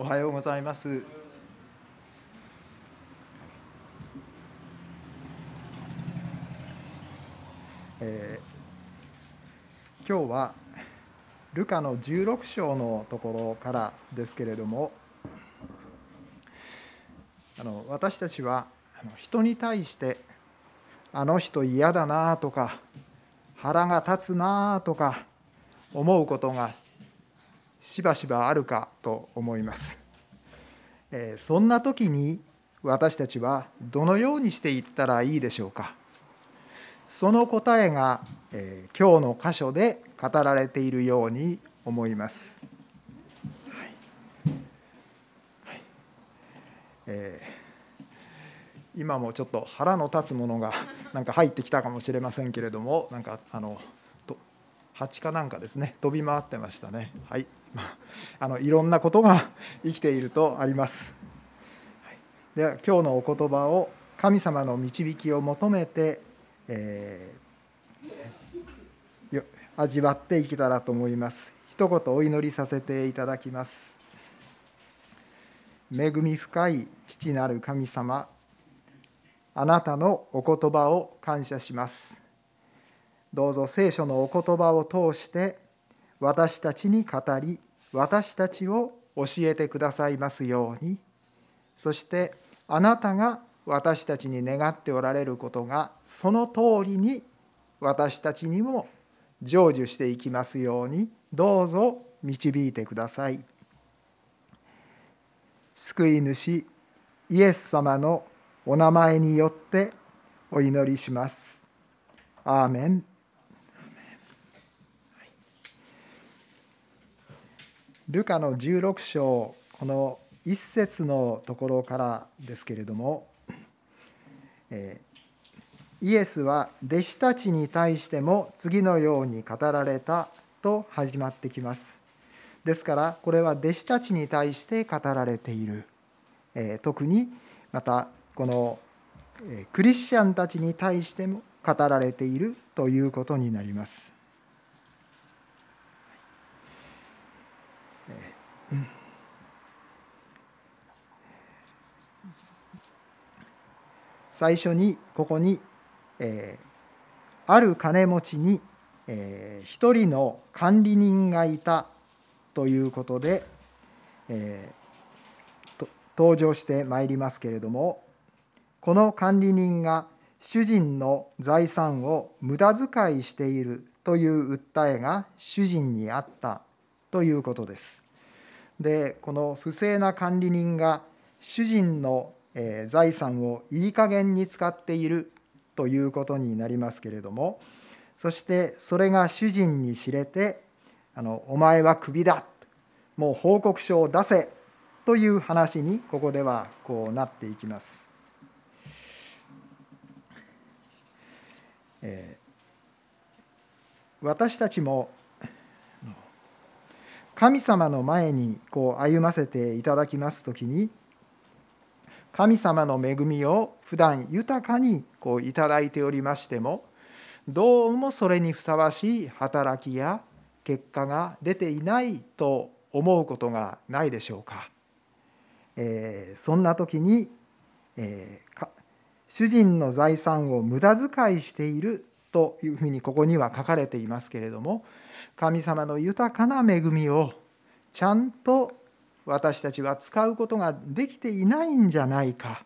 おはようございます。えー今日はルカの16章のところからですけれどもあの私たちは人に対してあの人嫌だなとか腹が立つなとか思うことがしばしばあるかと思います。そんな時に私たちはどのようにしていったらいいでしょうか。その答えが、えー今日の箇所で語られているように思います。はいはいえー今もちょっと腹の立つものが なんか入ってきたかもしれませんけれどもなんかあの蜂かなんかですね飛び回ってましたねはい あのいろんなことが生きているとあります、では今日のお言葉を神様の導きを求めて、えー味わっていけたらと思います。一言お祈りさせていただきます。恵み深い父なる神様あなたのお言葉を感謝します。どうぞ聖書のお言葉を通して私たちに語り私たちを教えてくださいますようにそしてあなたが私たちに願っておられることがその通りに私たちにも成就していきますようにどうぞ導いてください救い主イエス様のお名前によってお祈りします。アーメン。ルカの16章この一節のところからですけれども、えーイエスは弟子たちに対しても次のように語られたと始まってきます。ですからこれは弟子たちに対して語られている。えー特にまたこのクリスチャンたちに対しても語られているということになります。えーうん最初にここに、えーある金持ちに、えー一人の管理人がいたということで、えー登場してまいりますけれどもこの管理人が主人の財産を無駄遣いしているという訴えが主人にあったということです。でこの不正な管理人が主人のえー財産をいい加減に使っているということになりますけれどもそしてそれが主人に知れて「あのお前はクビだ」もう報告書を出せという話にここではこうなっていきます。えー私たちも神様の前にこう歩ませていただきますときに神様の恵みを普段豊かにこういただいておりましてもどうもそれにふさわしい働きや結果が出ていないと思うことがないでしょうか。えーそんな時に、えー主人の財産を無駄遣いしているというふうにここには書かれていますけれども神様の豊かな恵みをちゃんと私たちは使うことができていないんじゃないか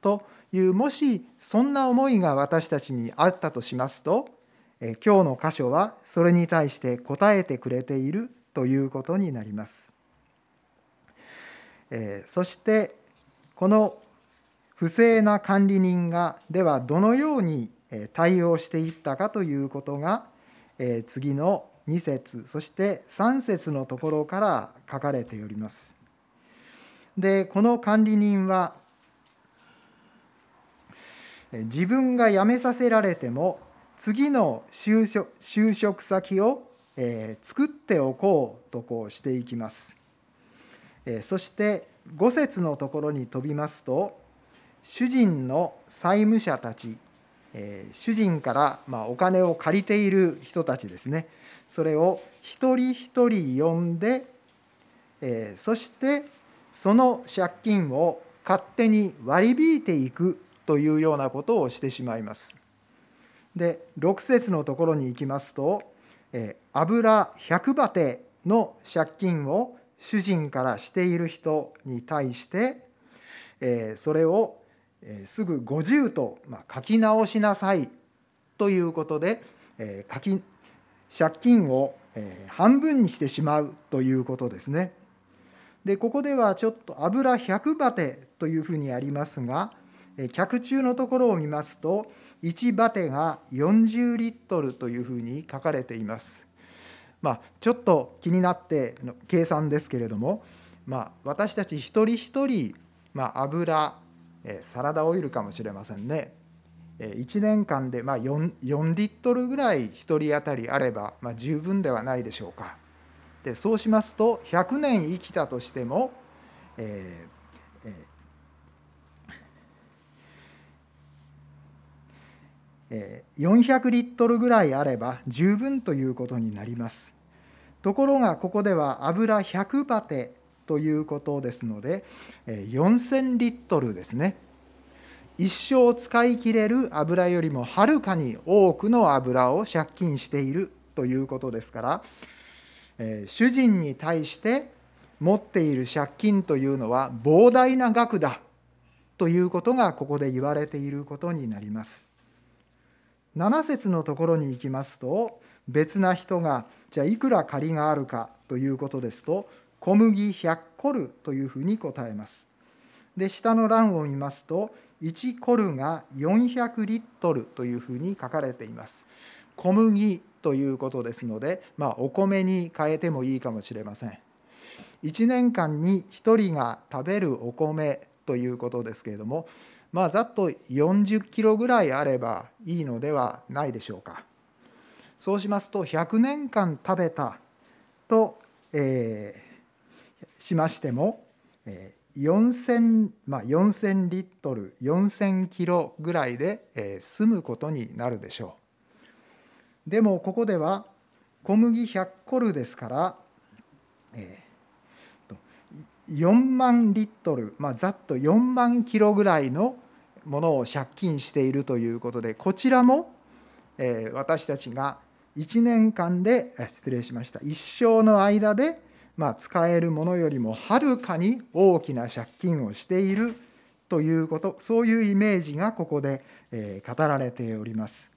というもしそんな思いが私たちにあったとしますと今日の箇所はそれに対して答えてくれているということになります。そしてこの不正な管理人がではどのように対応していったかということがえ次の2節そして3節のところから書かれております。でこの管理人は自分が辞めさせられても次の就職就職先をえー作っておこうとこうしていきます。えーそして5節のところに飛びますと主人の債務者たちえー主人からまあお金を借りている人たちですねそれを一人一人呼んで、えーそしてその借金を勝手に割り引いていくというようなことをしてしまいます。で6節のところに行きますと油100バテの借金を主人からしている人に対してそれをすぐ50と書き直しなさいということで書き借金を半分にしてしまうということですね。でここではちょっと油100バテというふうにありますが客中のところを見ますと1バテが40リットルというふうに書かれています。まあ、ちょっと気になっての計算ですけれども、まあ、私たち一人一人、まあ、油サラダオイルかもしれませんね。1年間でま 4, 4リットルぐらい1人当たりあればま十分ではないでしょうか。でそうしますと100年生きたとしても、えーえー、400リットルぐらいあれば十分ということになります。ところがここでは油100バテということですので4000リットルですね一生使い切れる油よりもはるかに多くの油を借金しているということですから、え主人に対して持っている借金というのは膨大な額だということがここで言われていることになります。7節のところに行きますと別な人がじゃあいくら借りがあるかということですと小麦100コルというふうに答えます。で下の欄を見ますと1コルが400リットルというふうに書かれています。小麦ということですので、まあ、お米に変えてもいいかもしれません。1年間に1人が食べるお米ということですけれども、まあ、ざっと40キロぐらいあればいいのではないでしょうか。そうしますと100年間食べたと、えー、しましても、えー、4000, まあ、4000リットル4000キロぐらいで、え済むことになるでしょう。でもここでは小麦100コルですから、えー、4万リットル、まあ、ざっと4万キロぐらいのものを借金しているということでこちらも、えー、私たちが1年間で失礼しました。一生の間でまあ、使えるものよりもはるかに大きな借金をしているということそういうイメージがここで語られております。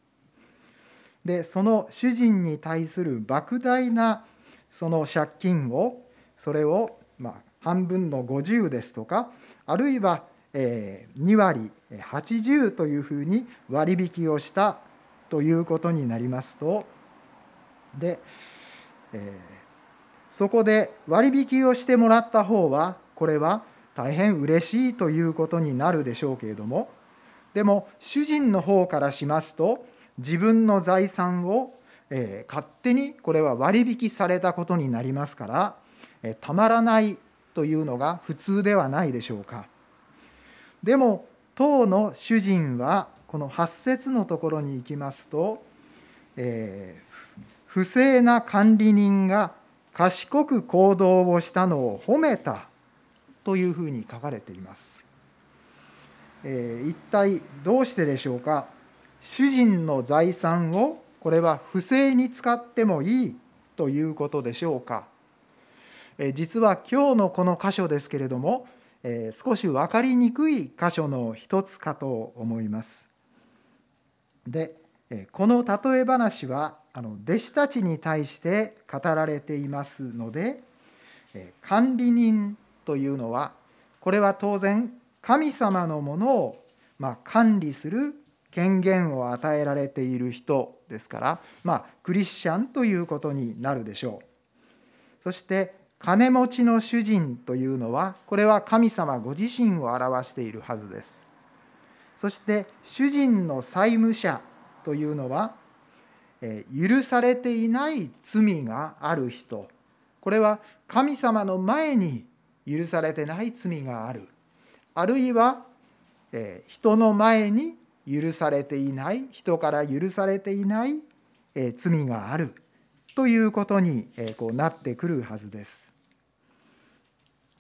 でその主人に対する莫大なその借金をそれをま半分の50ですとかあるいは2割80というふうに割引をしたということになりますとで、えーそこで割引をしてもらった方はこれは大変嬉しいということになるでしょうけれどもでも主人の方からしますと自分の財産を、え勝手にこれは割引されたことになりますから、えたまらないというのが普通ではないでしょうか。でも当の主人はこの8節のところに行きますと、えー、不正な管理人が賢く行動をしたのを褒めたというふうに書かれています。えー、一体どうしてでしょうか？主人の財産をこれは不正に使ってもいいということでしょうか、えー、実は今日のこの箇所ですけれども、えー、少し分かりにくい箇所の一つかと思います。でこの例え話はあの弟子たちに対して語られていますので管理人というのはこれは当然神様のものをま管理する権限を与えられている人ですから、まあ、クリスチャンということになるでしょう。そして金持ちの主人というのはこれは神様ご自身を表しているはずです。そして主人の債務者というのは許されていない罪がある人。これは神様の前に許されてない罪がある。あるいは人の前に許されていない人から許されていない罪がある。ということにこうなってくるはずです。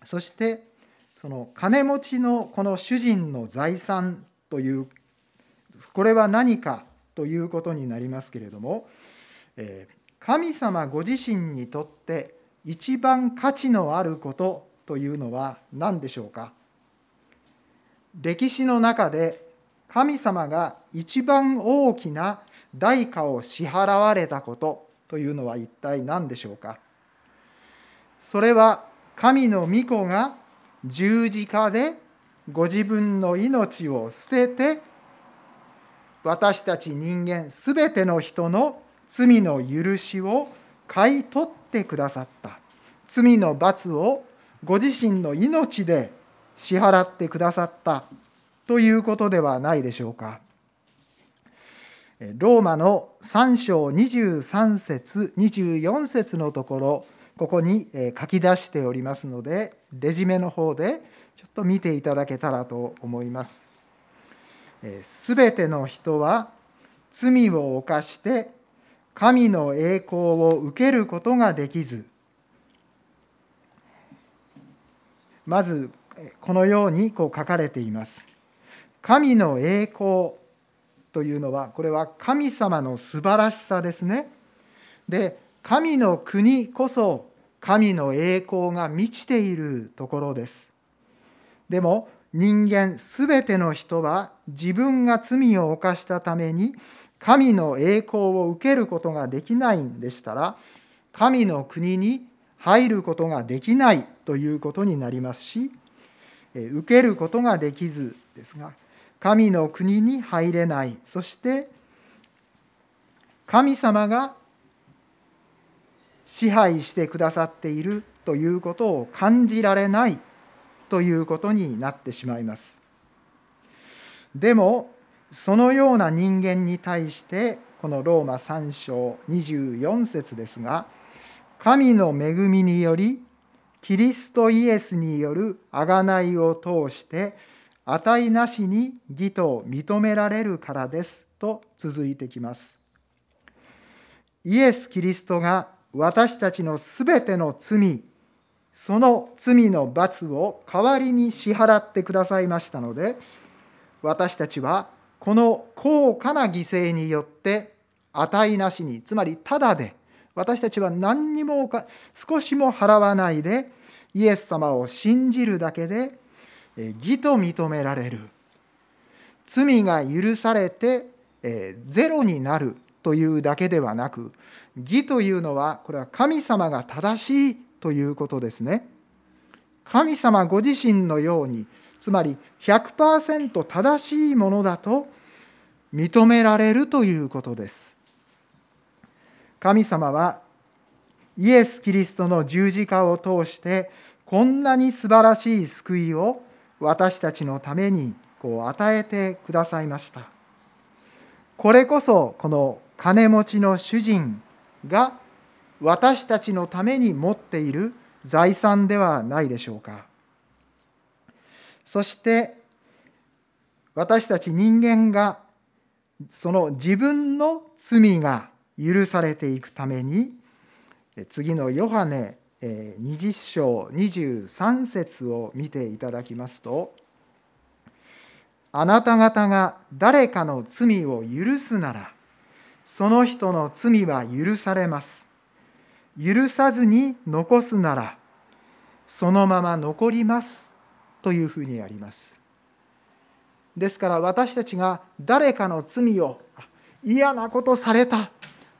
そしてその金持ちのこの主人の財産というこれは何かということになりますけれどもえ神様ご自身にとって一番価値のあることというのは何でしょうか？歴史の中で神様が一番大きな代価を支払われたことというのは一体何でしょうか？それは神の御子が十字架でご自分の命を捨てて私たち人間すべての人の罪の許しを買い取ってくださった罪の罰をご自身の命で支払ってくださったということではないでしょうか。ローマの3章23節24節のところここに書き出しておりますのでレジメの方でちょっと見ていただけたらと思います。すべての人は罪を犯して神の栄光を受けることができずまずこのようにこう書かれています。神の栄光というのはこれは神様の素晴らしさですね。で神の国こそ神の栄光が満ちているところです。でも人間すべての人は自分が罪を犯したために神の栄光を受けることができないんでしたら神の国に入ることができないということになりますし受けることができずですが神の国に入れないそして神様が支配してくださっているということを感じられないということになってしまいます。でもそのような人間に対してこのローマ3章24節ですが神の恵みによりキリストイエスによる贖いを通して値なしに義と認められるからですと続いてきます。イエス・キリストが私たちのすべての罪、その罪の罰を代わりに支払ってくださいましたので、私たちはこの高価な犠牲によって値なしに、つまりただで、私たちは何にも少しも払わないで、イエス様を信じるだけで義と認められる罪が許されてゼロになるというだけではなく義というのはこれは神様が正しいということですね。神様ご自身のようにつまり100%正しいものだと認められるということです。神様はイエス・キリストの十字架を通してこんなに素晴らしい救いを私たちのためにこう与えてくださいましたこれこそこの金持ちの主人が私たちのために持っている財産ではないでしょうかそして私たち人間がその自分の罪が許されていくために次のヨハネ20章23節を見ていただきますとあなた方が誰かの罪を許すならその人の罪は許されます。許さずに残すならそのまま残ります。というふうにあります。ですから私たちが誰かの罪を嫌なことされた。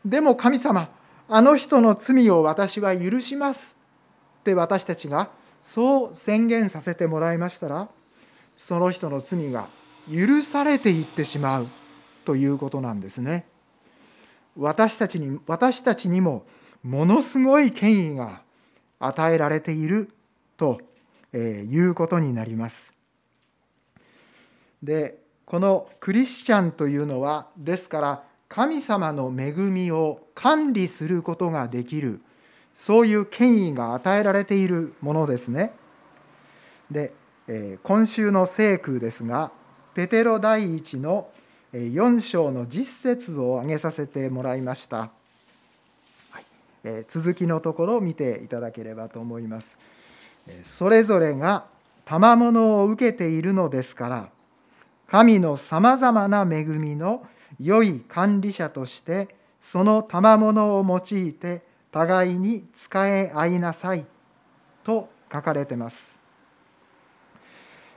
でも神様あの人の罪を私は許します。って私たちがそう宣言させてもらいましたらその人の罪が許されていってしまう。ということなんですね。私たちに私たちにもものすごい権威が与えられている。とえーいうことになります。でこのクリスチャンというのはですから神様の恵みを管理することができるそういう権威が与えられているものですね。でえ今週の聖句ですがペテロ第一の4章の実節を挙げさせてもらいました、はい続きのところを見ていただければと思います。それぞれが賜物を受けているのですから神のさまざまな恵みの良い管理者としてその賜物を用いて互いに使え合いなさいと書かれてます。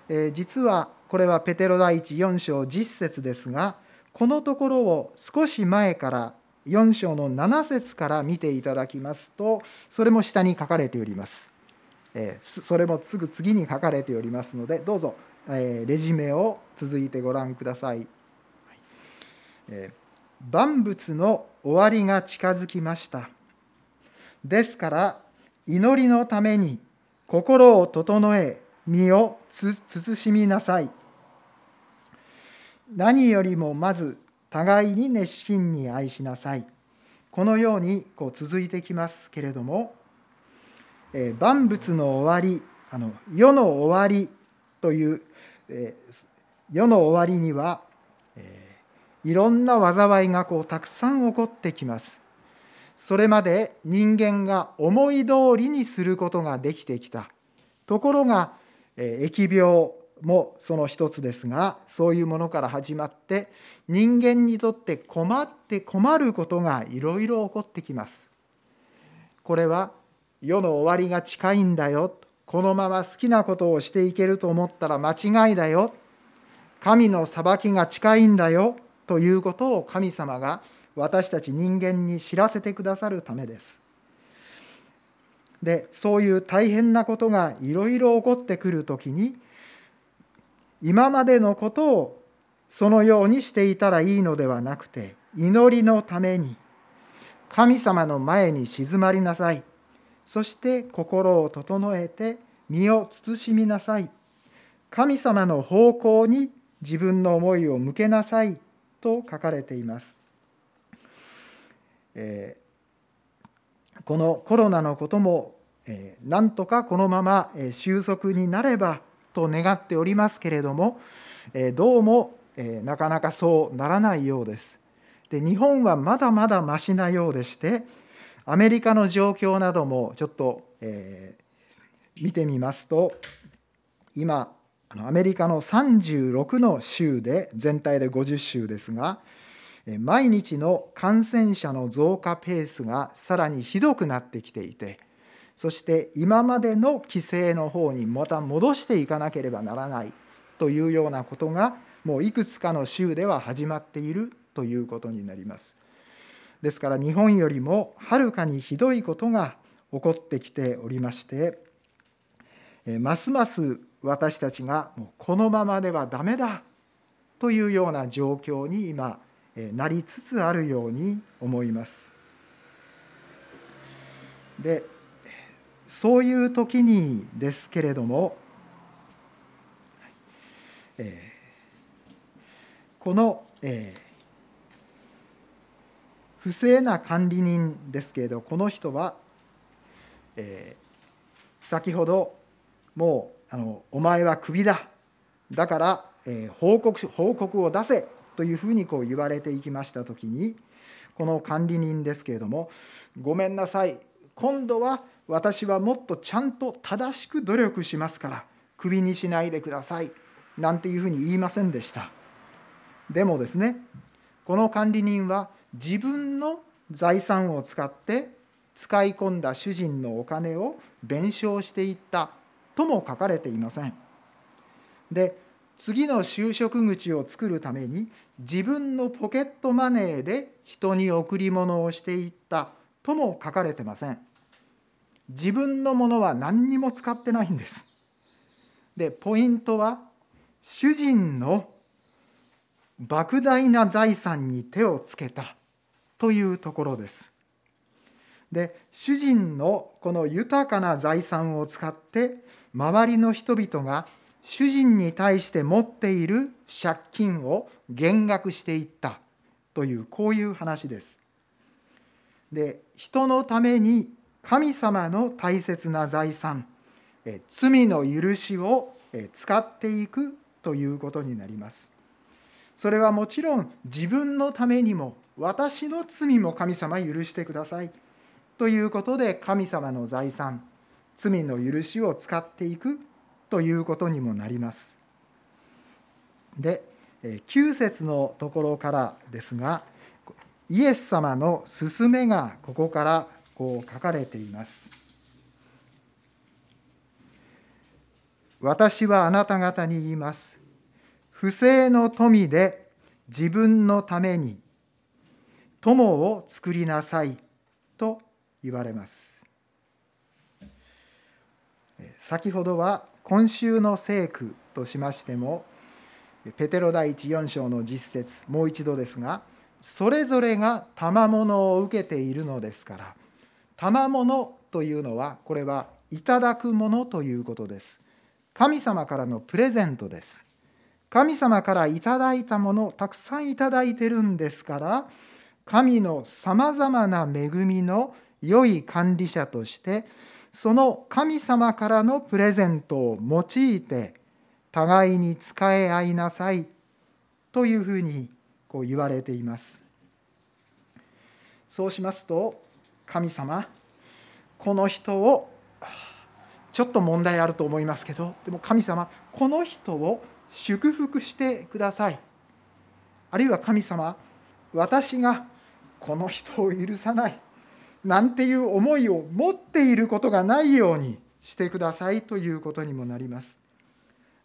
えー、実はこれはペテロ第一4章10節ですがこのところを少し前から4章の7節から見ていただきますとそれも下に書かれております。え、それもすぐ次に書かれておりますのでどうぞ、え、レジュメを続いてご覧ください。万物の終わりが近づきました。ですから祈りのために心を整え身を慎みなさい。何よりもまず互いに熱心に愛しなさい。このようにこう続いてきますけれども、え、万物の終わりあの世の終わりという、え、世の終わりには、え、いろんな災いがこうたくさん起こってきます。それまで人間が思い通りにすることができてきた。ところがえ疫病もその一つですがそういうものから始まって人間にとって困って困ることがいろいろ起こってきます。これは世の終わりが近いんだよ。このまま好きなことをしていけると思ったら間違いだよ。神の裁きが近いんだよ。ということを神様が私たち人間に知らせてくださるためです。でそういう大変なことがいろいろ起こってくる時に今までのことをそのようにしていたらいいのではなくて祈りのために神様の前に静まりなさい。そして心を整えて身を慎みなさい神様の方向に自分の思いを向けなさいと書かれています。えー、このコロナのことも、えー、なんとかこのまま収束になればと願っておりますけれども、えー、どうも、えなかなかそうならないようです。で日本はまだまだましなようでしてアメリカの状況などもちょっと、え見てみますと今アメリカの36の州で全体で50州ですが毎日の感染者の増加ペースがさらにひどくなってきていてそして今までの規制の方にまた戻していかなければならないというようなことがもういくつかの州では始まっているということになります。ですから日本よりもはるかにひどいことが起こってきておりましてますます私たちがもうこのままではダメだというような状況に今なりつつあるように思います。でそういう時にですけれども、この、えー、不正な管理人ですけれどこの人は、えー、先ほどもうあのお前はクビだ。だから、えー、報告報告を出せ。というふうにこう言われていきました時にこの管理人ですけれども「ごめんなさい。今度は私はもっとちゃんと正しく努力しますからクビにしないでください」なんていうふうに言いませんでした。でもですねこの管理人は自分の財産を使って使い込んだ主人のお金を弁償していったとも書かれていません。で次の就職口を作るために自分のポケットマネーで人に贈り物をしていったとも書かれてません。自分のものは何にも使ってないんです。でポイントは主人の莫大な財産に手をつけた。というところですで主人のこの豊かな財産を使って周りの人々が主人に対して持っている借金を減額していったというこういう話です。で人のために神様の大切な財産罪の許しを使っていくということになります。それはもちろん自分のためにも私の罪も神様許してくださいということで神様の財産罪の許しを使っていくということにもなります。で9節のところからですがイエス様の勧めがここからこう書かれています。私はあなた方に言います。不正の富で自分のために友を作りなさいと言われます。先ほどは今週の聖句としましてもペテロ第一4章の実節もう一度ですがそれぞれが賜物を受けているのですから賜物というのはこれはいただくものということです神様からのプレゼントです神様からいただいたものたくさんいただいてるんですから神のさまざまな恵みの良い管理者としてその神様からのプレゼントを用いて互いに仕え合いなさいというふうにこう言われています。そうしますと神様この人をちょっと問題あると思いますけどでも神様この人を祝福してくださいあるいは神様私がこの人を許さないなんていう思いを持っていることがないようにしてくださいということにもなります。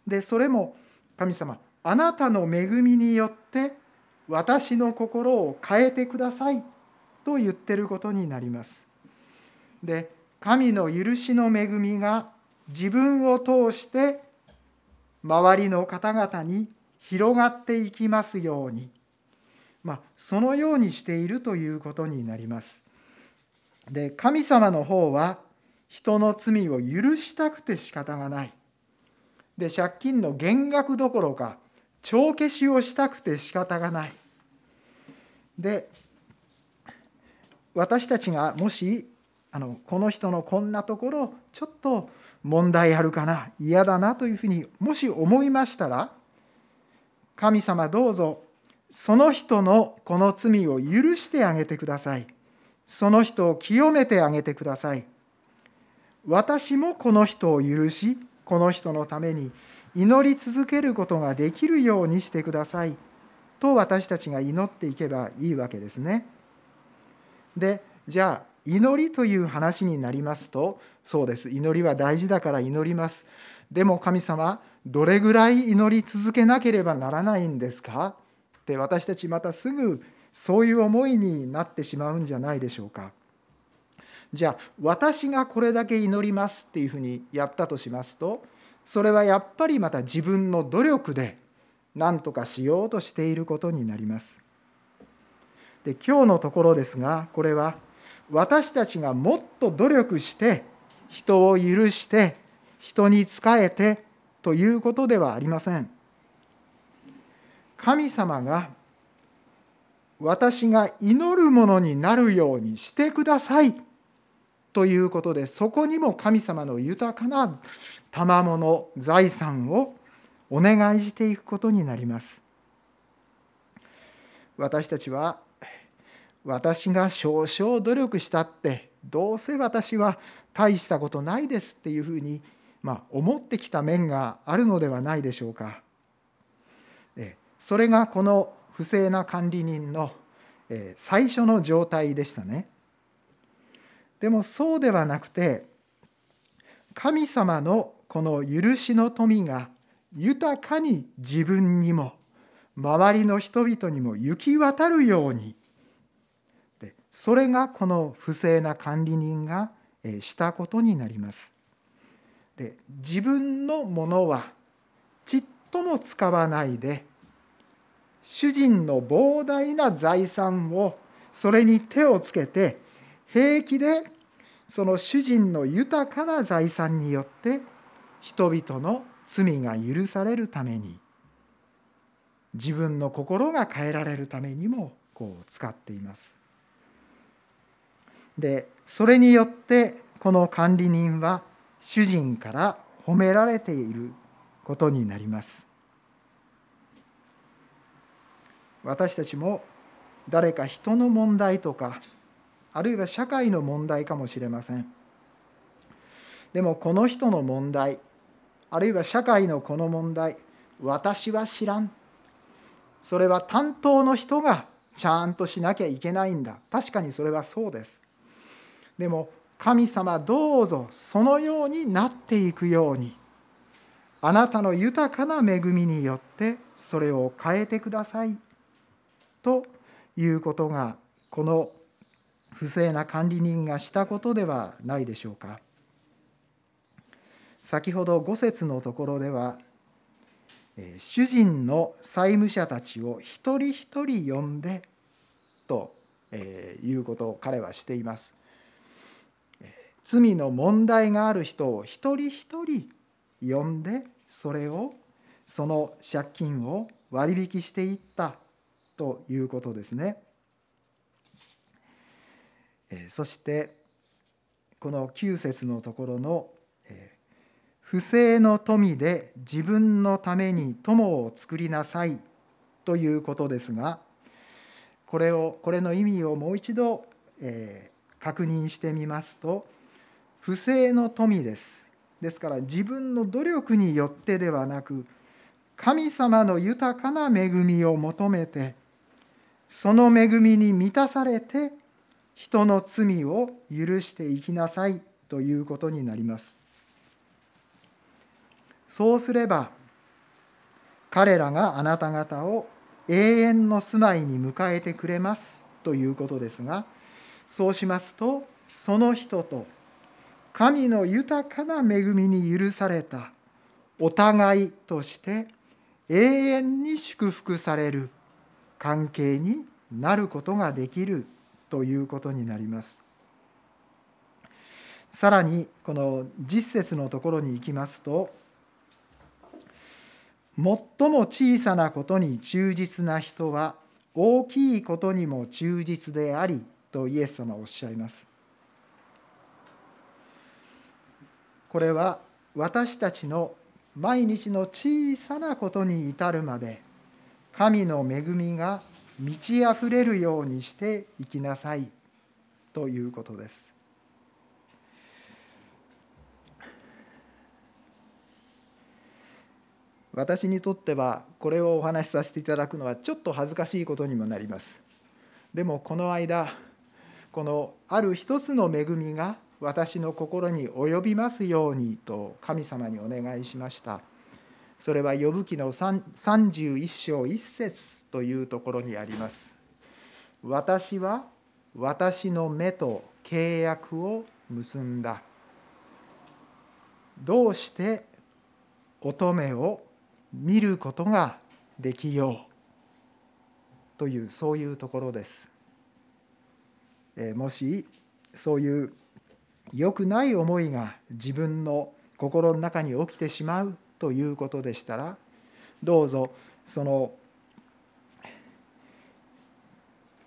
でそれも神様あなたの恵みによって私の心を変えてくださいと言ってることになります。で神の許しの恵みが自分を通して周りの方々に広がっていきますように、まあ、そのようにしているということになります。で神様の方は人の罪を許したくて仕方がない。で借金の減額どころか帳消しをしたくて仕方がない。で私たちがもしあのこの人のこんなところちょっと問題あるかな嫌だなというふうにもし思いましたら神様どうぞその人のこの罪を許してあげてください。その人を清めてあげてください。私もこの人を許しこの人のために祈り続けることができるようにしてください。と私たちが祈っていけばいいわけですね。でじゃあ祈りという話になりますとそうです。祈りは大事だから祈ります。でも神様どれぐらい祈り続けなければならないんですか？って私たちまたすぐそういう思いになってしまうんじゃないでしょうかじゃあ私がこれだけ祈りますっていうふうにやったとしますとそれはやっぱりまた自分の努力で何とかしようとしていることになりますで今日のところですがこれは私たちがもっと努力して人を許して人に仕えてということではありません。神様が私が祈るものになるようにしてくださいということでそこにも神様の豊かな賜物財産をお願いしていくことになります。私たちは私が少々努力したってどうせ私は大したことないですっていうふうに、まあ、思ってきた面があるのではないでしょうか。それがこの不正な管理人の最初の状態でしたね。でもそうではなくて神様のこの許しの富が豊かに自分にも周りの人々にも行き渡るようにそれがこの不正な管理人がしたことになります。で自分のものはちっとも使わないで主人の膨大な財産をそれに手をつけて平気でその主人の豊かな財産によって人々の罪が許されるために自分の心が変えられるためにもこう使っています。でそれによってこの管理人は主人から褒められていることになります私たちも誰か人の問題とかあるいは社会の問題かもしれません。でもこの人の問題あるいは社会のこの問題私は知らん。それは担当の人がちゃんとしなきゃいけないんだ。確かにそれはそうです。でも神様どうぞそのようになっていくようにあなたの豊かな恵みによってそれを変えてください。ということがこの不正な管理人がしたことではないでしょうか。先ほど5節のところでは主人の債務者たちを一人一人呼んでということを彼はしています。罪の問題がある人を一人一人呼んでそれをその借金を割引していった。ということですね。そしてこの9節のところの「不正の富で自分のために友を作りなさい」ということですがこれをこれの意味をもう一度、え確認してみますと不正の富ですですから自分の努力によってではなく神様の豊かな恵みを求めてその恵みに満たされて人の罪を許していきなさいということになります。そうすれば彼らがあなた方を永遠の住まいに迎えてくれますということですがそうしますとその人と神の豊かな恵みに許されたお互いとして永遠に祝福される関係になることができるということになります。さらにこの実節のところに行きますと最も小さなことに忠実な人は大きいことにも忠実でありとイエス様はおっしゃいます。これは私たちの毎日の小さなことに至るまで神の恵みが満ち溢れるようにしていきなさいということです。私にとってはこれをお話しさせていただくのはちょっと恥ずかしいことにもなります。でもこの間このある一つの恵みが私の心に及びますようにと神様にお願いしましたそれは呼ぶ記の31章1節というところにあります。私は私の目と契約を結んだ。どうして乙女を見ることができよう？というそういうところです。もしそういう良くない思いが自分の心の中に起きてしまうということでしたらどうぞその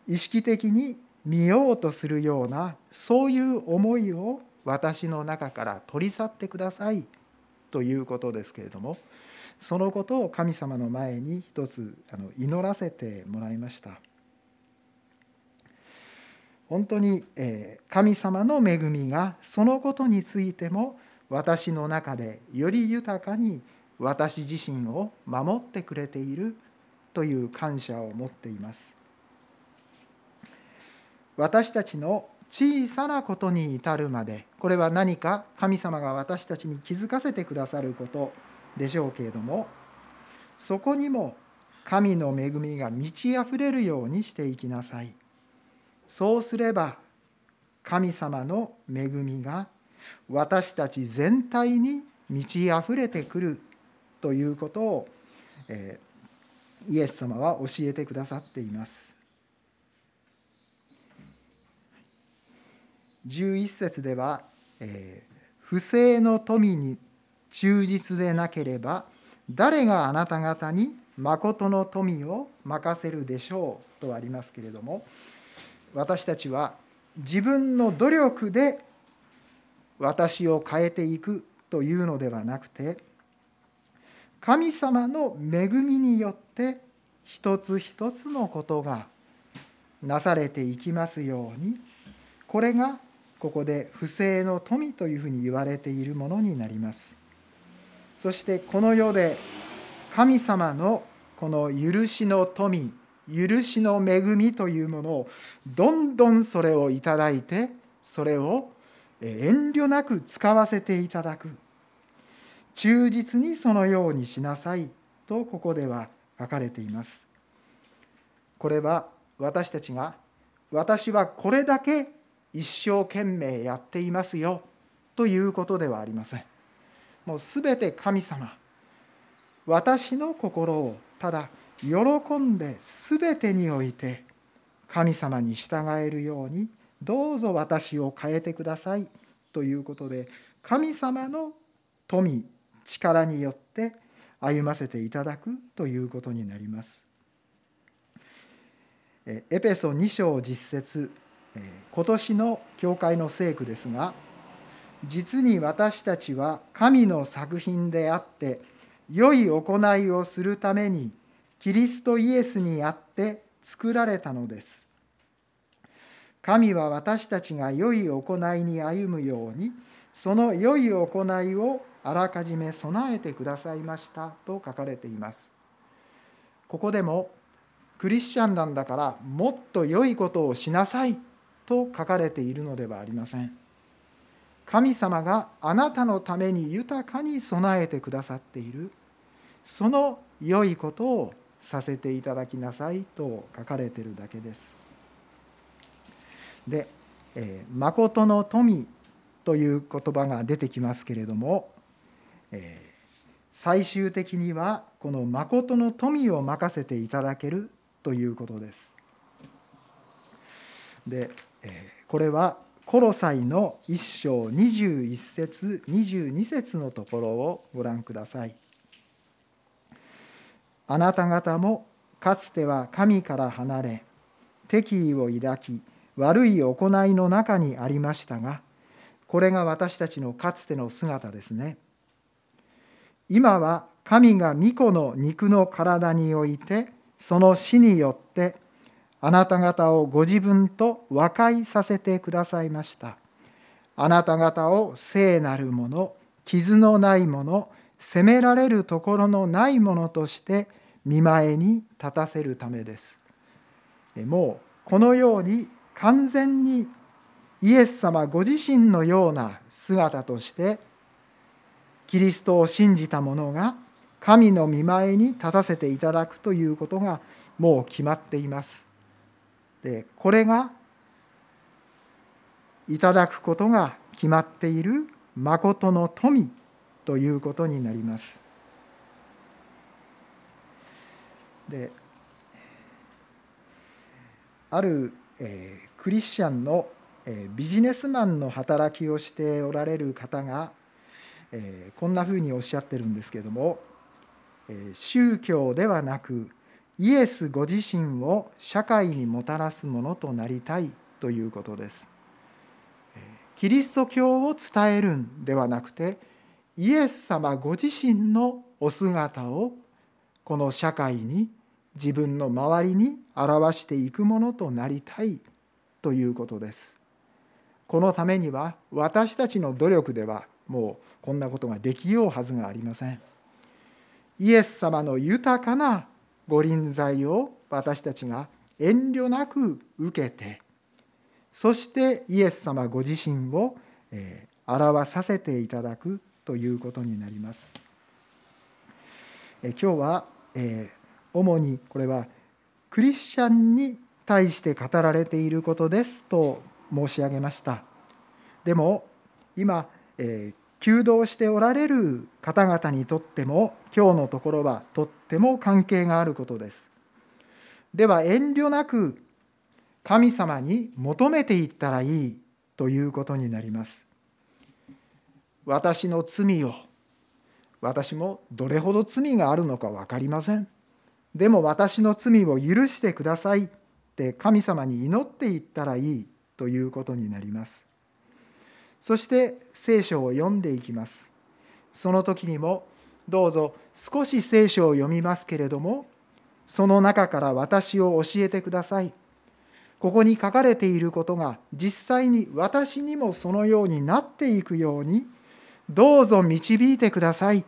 意識的に見ようとするようなそういう思いを私の中から取り去ってくださいということですけれどもそのことを神様の前に一つ祈らせてもらいました。本当に神様の恵みがそのことについても私の中でより豊かに私自身を守ってくれているという感謝を持っています。私たちの小さなことに至るまでこれは何か神様が私たちに気づかせてくださることでしょうけれどもそこにも神の恵みが満ち溢れるようにしていきなさい。そうすれば神様の恵みが私たち全体に満ち溢れてくるということを、イエス様は教えてくださっています。11節では、不正の富に忠実でなければ誰があなた方に誠の富を任せるでしょうとありますけれども私たちは自分の努力で私を変えていくというのではなくて神様の恵みによって一つ一つのことがなされていきますようにこれがここで不正の富というふうに言われているものになります。そしてこの世で神様のこの許しの富許しの恵みというものをどんどんそれをいただいてそれを遠慮なく使わせていただく。忠実にそのようにしなさいとここでは書かれています。これは私たちが私はこれだけ一生懸命やっていますよということではありません。もうすべて神様私の心をただ喜んで全てにおいて神様に従えるようにどうぞ私を変えてくださいということで神様の富力によって歩ませていただくということになります。エペソ2章実節今年の教会の聖句ですが実に私たちは神の作品であって良い行いをするためにキリストイエスにあって作られたのです。神は私たちが良い行いに歩むようにその良い行いをあらかじめ備えてくださいましたと書かれています。ここでもクリスチャンなんだからもっと良いことをしなさいと書かれているのではありません。神様があなたのために豊かに備えてくださっているその良いことをさせていただきなさいと書かれているだけです。で「えー、誠の富」という言葉が出てきますけれども、えー、最終的にはこの誠の富を任せていただけるということです。で、えー、これはコロサイの1章21節22節のところをご覧ください。あなた方もかつては神から離れ敵意を抱き悪い行いの中にありましたがこれが私たちのかつての姿ですね。今は神が御子の肉の体においてその死によってあなた方をご自分と和解させてくださいました。あなた方を聖なるもの傷のないもの責められるところのないものとして見前に立たせるためです。もうこのように完全にイエス様ご自身のような姿としてキリストを信じた者が神の見前に立たせていただくということがもう決まっています。でこれがいただくことが決まっている誠の富ということになります。である、えー、クリスチャンの、えー、ビジネスマンの働きをしておられる方が、えー、こんなふうにおっしゃってるんですけれども、え、宗教ではなくイエスご自身を社会にもたらすものとなりたいということです。キリスト教を伝えるんではなくてイエス様ご自身のお姿をこの社会に自分の周りに表していくものとなりたいということです。このためには私たちの努力ではもうこんなことができようはずがありません。イエス様の豊かなご臨在を私たちが遠慮なく受けてそしてイエス様ご自身を表させていただくということになります。今日は主にこれはクリスチャンに対して語られていることですと申し上げました。でも今、え、求道しておられる方々にとっても今日のところはとっても関係があることです。では遠慮なく神様に求めていったらいいということになります。私の罪を私もどれほど罪があるのか分かりません。でも私の罪を許してくださいって神様に祈っていったらいいということになります。そして聖書を読んでいきます。その時にもどうぞ少し聖書を読みますけれどもその中から私を教えてください。ここに書かれていることが実際に私にもそのようになっていくようにどうぞ導いてください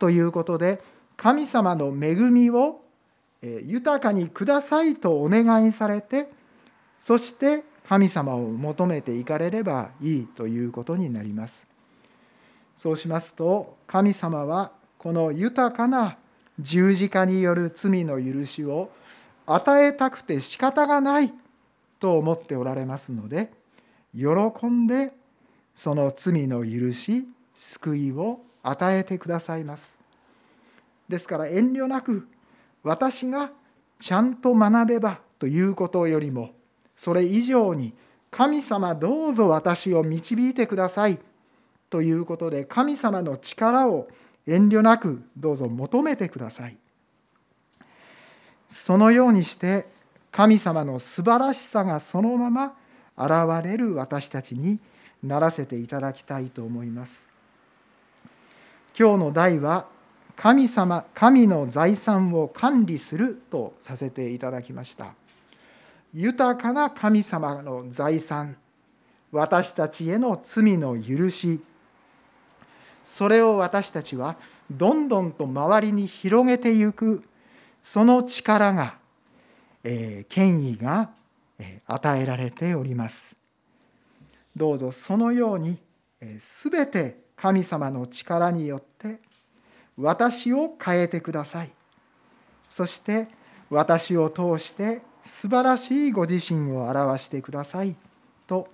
ということで神様の恵みを豊かにくださいとお願いされてそして神様を求めていかれればいいということになります。そうしますと神様はこの豊かな十字架による罪の許しを与えたくて仕方がないと思っておられますので喜んでその罪の許し救いを与えてくださいますですから遠慮なく私がちゃんと学べばということよりもそれ以上に神様どうぞ私を導いてくださいということで神様の力を遠慮なくどうぞ求めてください。そのようにして神様の素晴らしさがそのまま現れる私たちにならせていただきたいと思います。今日の題は神様神の財産を管理するとさせていただきました。豊かな神様の財産私たちへの罪の許しそれを私たちはどんどんと周りに広げていくその力が、えー、権威が与えられております。どうぞそのようにすべて神様の力によって私を変えてください。そして私を通して素晴らしいご自身を表してください。と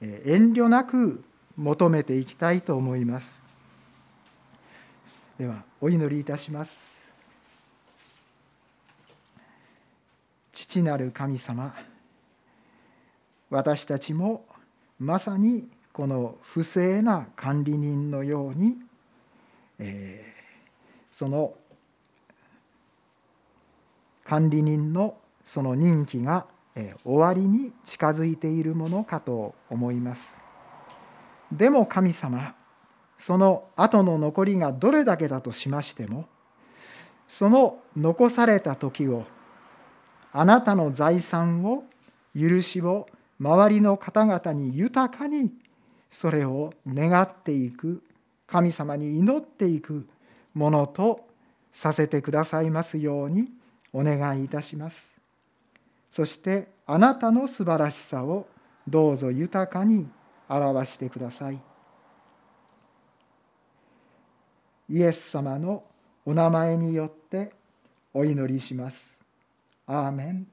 遠慮なく求めていきたいと思います。ではお祈りいたします。父なる神様私たちもまさにこの不正な管理人のように、えー、その管理人のその任期が、終わりに近づいているものかと思います。でも神様その後の残りがどれだけだとしましてもその残された時をあなたの財産を許しを周りの方々に豊かにそれを願っていく神様に祈っていくものとさせてくださいますようにお願いいたしますそしてあなたの素晴らしさをどうぞ豊かに表してくださいイエス様のお名前によってお祈りします。アーメン